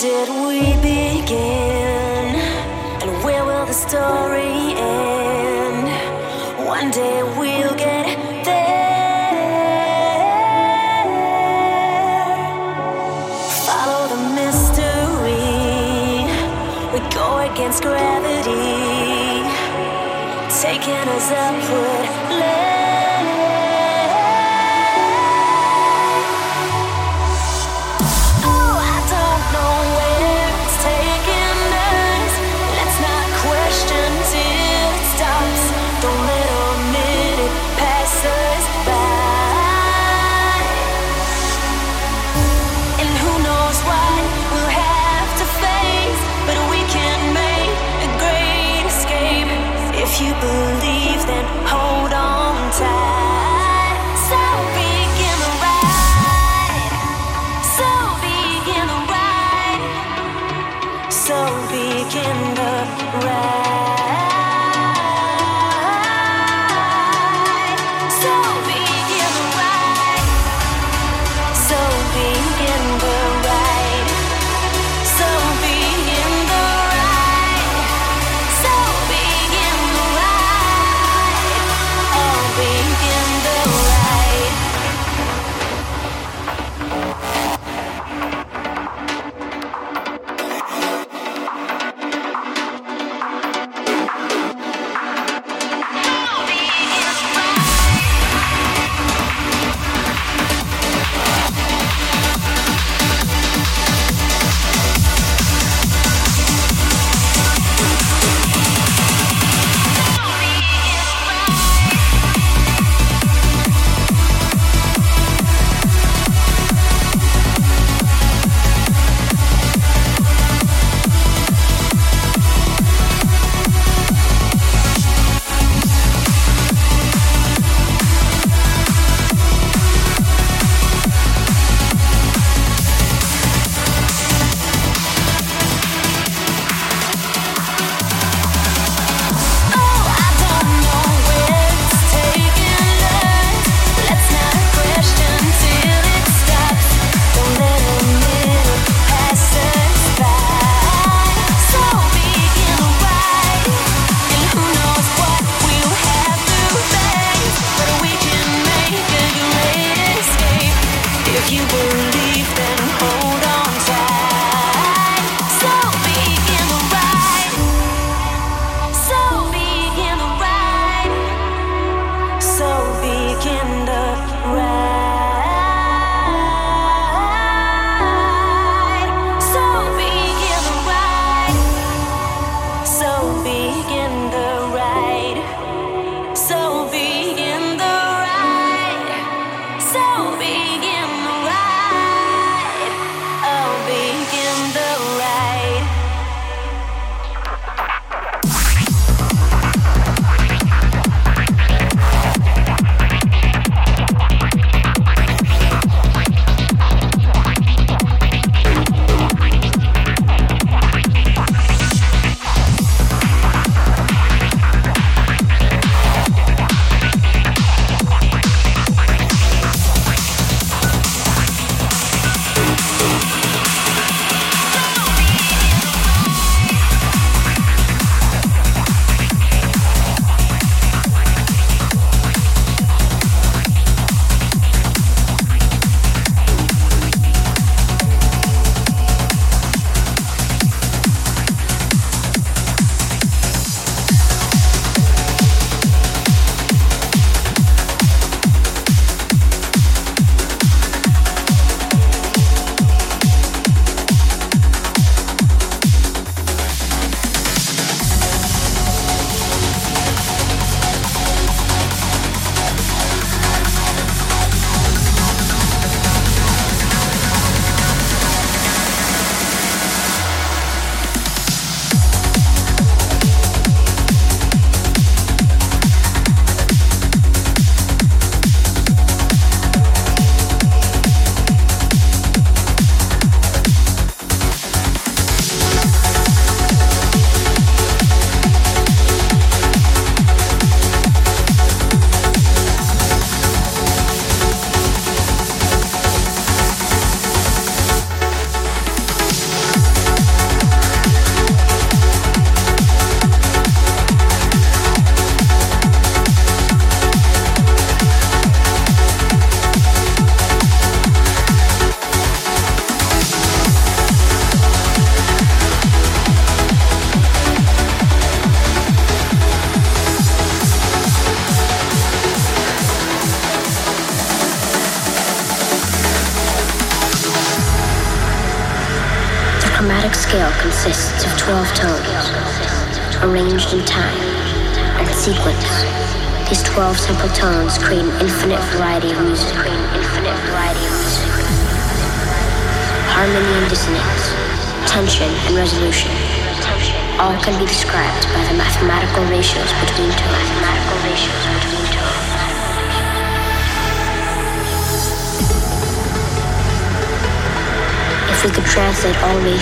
did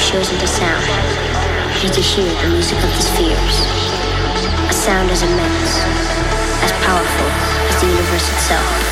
shows into sound. You can hear the music of the spheres. A sound as immense, as powerful as the universe itself.